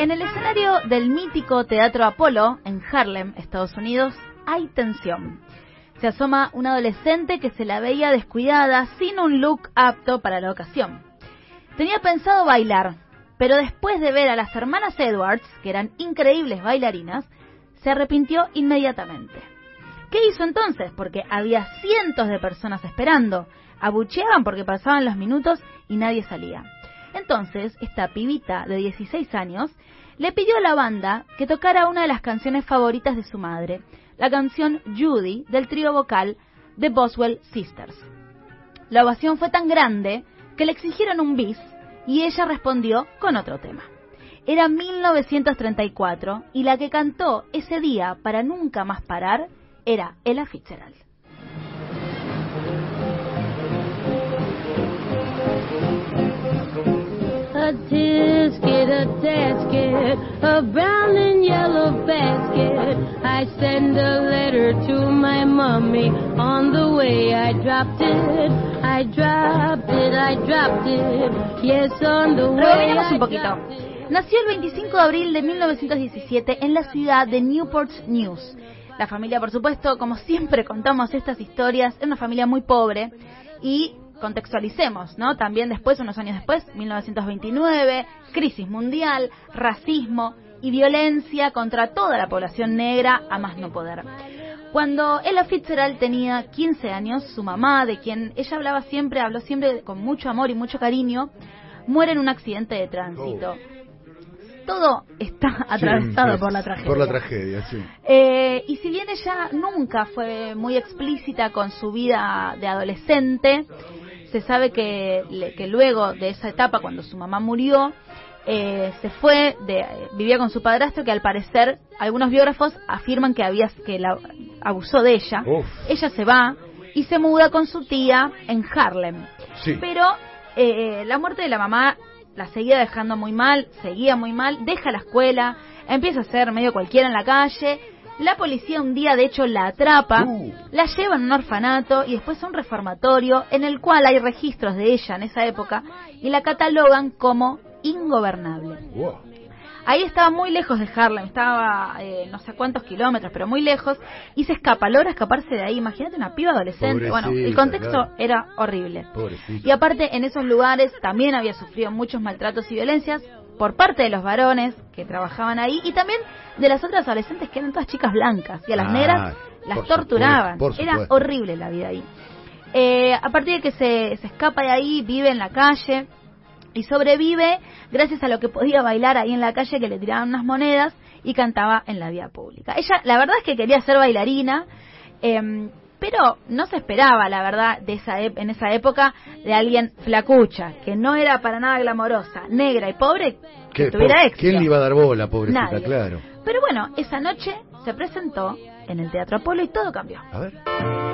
En el escenario del mítico Teatro Apolo, en Harlem, Estados Unidos, hay tensión. Se asoma una adolescente que se la veía descuidada, sin un look apto para la ocasión. Tenía pensado bailar, pero después de ver a las hermanas Edwards, que eran increíbles bailarinas, se arrepintió inmediatamente. ¿Qué hizo entonces? Porque había cientos de personas esperando. Abucheaban porque pasaban los minutos y nadie salía. Entonces, esta pibita de 16 años le pidió a la banda que tocara una de las canciones favoritas de su madre, la canción Judy del trío vocal The Boswell Sisters. La ovación fue tan grande que le exigieron un bis y ella respondió con otro tema. Era 1934 y la que cantó ese día para nunca más parar era Ella Fitzgerald. A brown and yellow basket. I send a letter to my mommy. On the way I dropped it, I dropped it, I dropped it. Yes, on the way Rebobinemos I un poquito. Nació el 25 de abril de 1917 en la ciudad de Newport News. La familia, por supuesto, como siempre contamos estas historias, es una familia muy pobre y contextualicemos, ¿no? También después, unos años después, 1929, crisis mundial, racismo y violencia contra toda la población negra a más no poder. Cuando Ella Fitzgerald tenía 15 años, su mamá, de quien ella hablaba siempre, habló siempre con mucho amor y mucho cariño, muere en un accidente de tránsito. Todo está atravesado Sí, por la tragedia. Por la tragedia, sí. Eh, y si bien ella nunca fue muy explícita con su vida de adolescente, se sabe que, que luego de esa etapa, cuando su mamá murió, eh, se fue, de, vivía con su padrastro, que al parecer algunos biógrafos afirman que había que la abusó de ella. Uf. Ella se va y se muda con su tía en Harlem. Sí. Pero eh, la muerte de la mamá la seguía dejando muy mal, seguía muy mal, deja la escuela, empieza a ser medio cualquiera en la calle. La policía un día, de hecho, la atrapa, Uh. la lleva en un orfanato y después a un reformatorio en el cual hay registros de ella en esa época y la catalogan como ingobernable. Wow. Ahí estaba muy lejos de Harlem, estaba eh, no sé cuántos kilómetros, pero muy lejos, y se escapa, logra escaparse de ahí. Imagínate una piba adolescente. bueno, el contexto claro. era horrible. Pobrecita. Y aparte, en esos lugares también había sufrido muchos maltratos y violencias por parte de los varones que trabajaban ahí y también de las otras adolescentes que eran todas chicas blancas y a las Ah, negras las torturaban. supuesto, Era supuesto. horrible la vida ahí. Eh, a partir de que se, se escapa de ahí, vive en la calle y sobrevive gracias a lo que podía bailar ahí en la calle, que le tiraban unas monedas y cantaba en la vía pública. Ella, la verdad es que quería ser bailarina, em, pero no se esperaba, la verdad, de esa ep- en esa época de alguien flacucha, que no era para nada glamorosa, negra y pobre, que ¿Qué? tuviera éxito. ¿Quién le iba a dar bola, pobrecita? Nadie. Claro. Pero bueno, esa noche se presentó en el Teatro Apolo y todo cambió. A ver.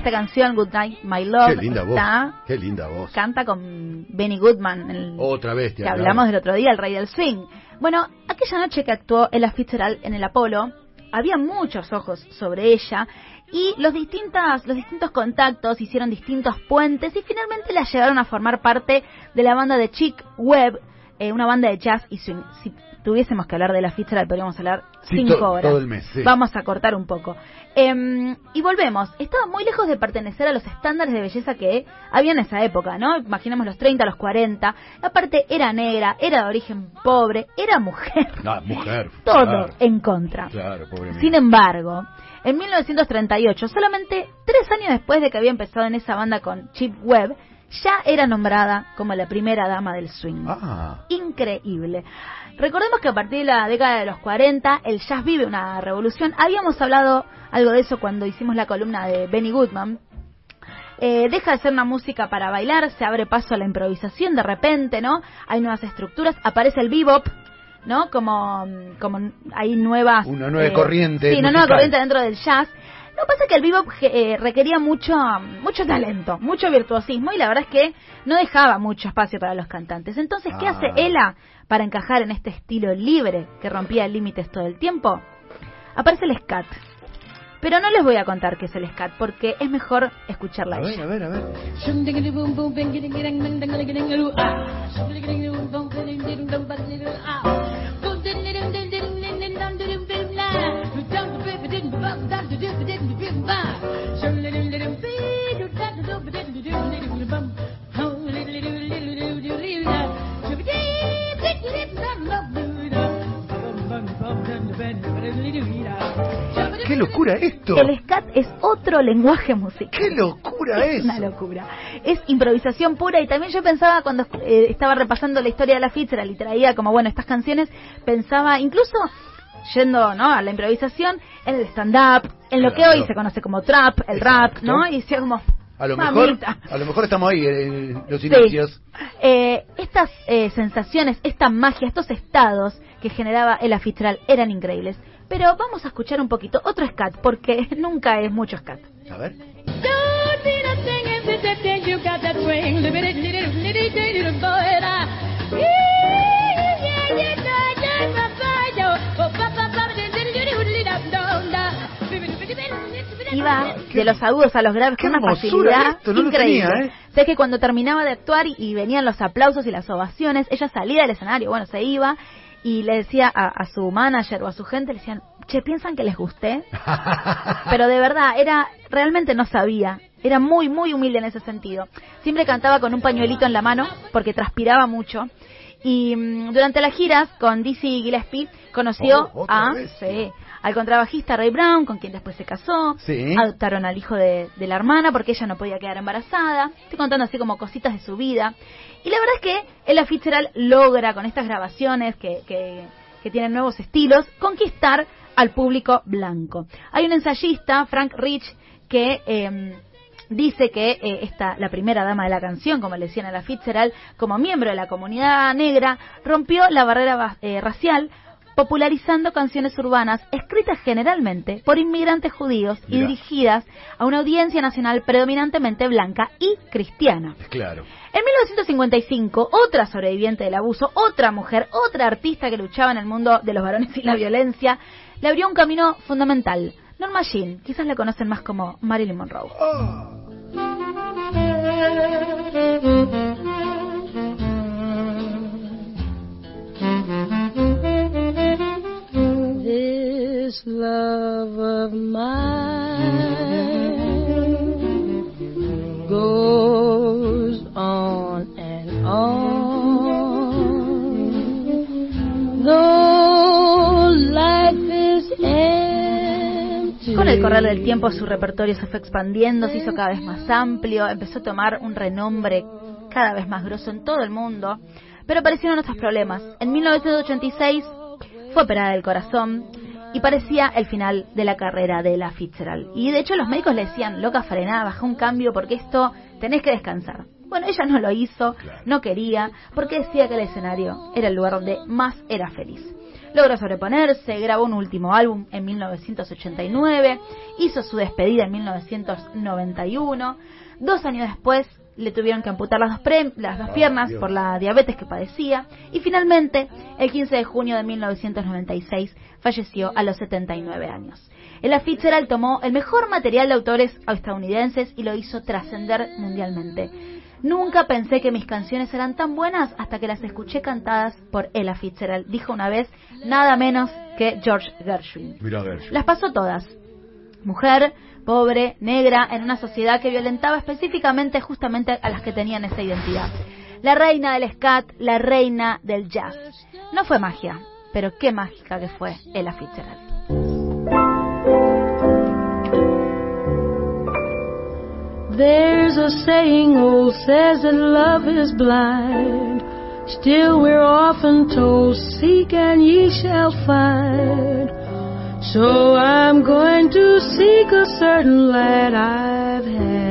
Esta canción, Good Night, My Love, Qué linda voz. está- Qué linda voz. canta con Benny Goodman, el, Otra bestia. que hablamos del otro día, el rey del swing. Bueno, aquella noche que actuó Ella Fitzgerald en el Apolo, había muchos ojos sobre ella y los, distintas, los distintos contactos hicieron distintos puentes y finalmente la llevaron a formar parte de la banda de Chick Webb, eh, una banda de jazz y swing. Si tuviésemos que hablar de Ella Fitzgerald podríamos hablar Sí, cinco to- horas. todo el mes, sí. Vamos a cortar un poco. Em, y volvemos. Estaba muy lejos de pertenecer a los estándares de belleza que había en esa época, ¿no? Imaginemos los 30, los 40. Aparte, era negra, era de origen pobre, era mujer. Ah, mujer. Todo Claro, en contra. claro pobre. Sin embargo, en 1938, solamente tres años después de que había empezado en esa banda con Chip Webb, ya era nombrada como la primera dama del swing Ah, increíble. Recordemos que a partir de la década de los 40 el jazz vive una revolución. Habíamos hablado algo de eso cuando hicimos la columna de Benny Goodman. Eh, deja de ser una música para bailar, se abre paso a la improvisación de repente, ¿no? Hay nuevas estructuras, aparece el bebop, ¿no? Como, como hay nuevas... Una nueva corriente Sí, una nueva corriente dentro del jazz. Lo que pasa es que el bebop eh, requería mucho, mucho talento, mucho virtuosismo y la verdad es que no dejaba mucho espacio para los cantantes. Entonces, ¿qué Ah. hace Ella para encajar en este estilo libre que rompía límites todo el tiempo? Aparece el scat. Pero no les voy a contar qué es el scat porque es mejor escucharla. A ver, ella. a ver, a ver. ¡Qué locura esto! El scat es otro lenguaje musical. ¡Qué locura Es es! una locura. Es improvisación pura y también yo pensaba cuando eh, estaba repasando la historia de la Fitzgerald y traía como, bueno, estas canciones, pensaba incluso yendo ¿no? a la improvisación en el stand-up, en lo que Claro. hoy se conoce como trap, el rap. ¿no? Y decía como, A lo mejor, a lo mejor estamos ahí en los Sí. inicios. Eh, estas eh, sensaciones, esta magia, estos estados que generaba Ella Fitzgerald eran increíbles. Pero vamos a escuchar un poquito otro scat, porque nunca es mucho scat. A ver. De los agudos a los graves con una facilidad esto, no increíble. tenía, ¿eh? Sé que cuando terminaba de actuar y, y venían los aplausos y las ovaciones, ella salía del escenario, bueno, se iba y le decía a, a su manager o a su gente, le decían, che, ¿piensan que les gusté? Pero de verdad, era realmente no sabía. Era muy, muy humilde en ese sentido. Siempre cantaba con un pañuelito en la mano porque transpiraba mucho. Y mm, durante las giras con Dizzy Gillespie conoció Oh, a, sí, al contrabajista Ray Brown, con quien después se casó. Sí. Adoptaron al hijo de, de la hermana porque ella no podía quedar embarazada. Estoy contando así como cositas de su vida. Y la verdad es que Ella Fitzgerald logra con estas grabaciones que, que, que tienen nuevos estilos conquistar al público blanco. Hay un ensayista, Frank Rich, que eh, dice que eh, esta, la primera dama de la canción, como le decían a la Fitzgerald, como miembro de la comunidad negra, rompió la barrera eh, racial popularizando canciones urbanas escritas generalmente por inmigrantes judíos y Mirá. dirigidas a una audiencia nacional predominantemente blanca y cristiana. Claro. En 1955, otra sobreviviente del abuso, otra mujer, otra artista que luchaba en el mundo de los varones y la violencia, le abrió un camino fundamental. Norma Jean, quizás la conocen más como Marilyn Monroe. Con el correr del tiempo su repertorio se fue expandiendo, se hizo cada vez más amplio, empezó a tomar un renombre cada vez más grosso en todo el mundo, pero aparecieron otros problemas. En 1986 fue operada del corazón y parecía el final de la carrera de la Fitzgerald. Y de hecho los médicos le decían, loca, frená, baja un cambio porque esto tenés que descansar. Bueno, ella no lo hizo, no quería, porque decía que el escenario era el lugar donde más era feliz. Logró sobreponerse, grabó un último álbum en 1989, hizo su despedida en 1991. Dos años después le tuvieron que amputar las dos, pre- las dos Ah, piernas Dios. por la diabetes que padecía. Y finalmente, el 15 de junio de 1996, falleció a los 79 años. Ella Fitzgerald tomó el mejor material de autores estadounidenses y lo hizo trascender mundialmente. Nunca pensé que mis canciones eran tan buenas hasta que las escuché cantadas por Ella Fitzgerald, dijo una vez nada menos que George Gershwin. Mira, Gershwin. Las pasó todas. Mujer, pobre, negra, en una sociedad que violentaba específicamente justamente a las que tenían esa identidad. La reina del scat, la reina del jazz. No fue magia, pero qué mágica que fue Ella Fitzgerald. There's a saying old says that love is blind. Still we're often told, seek and ye shall find. So I'm going to seek a certain lad I've had.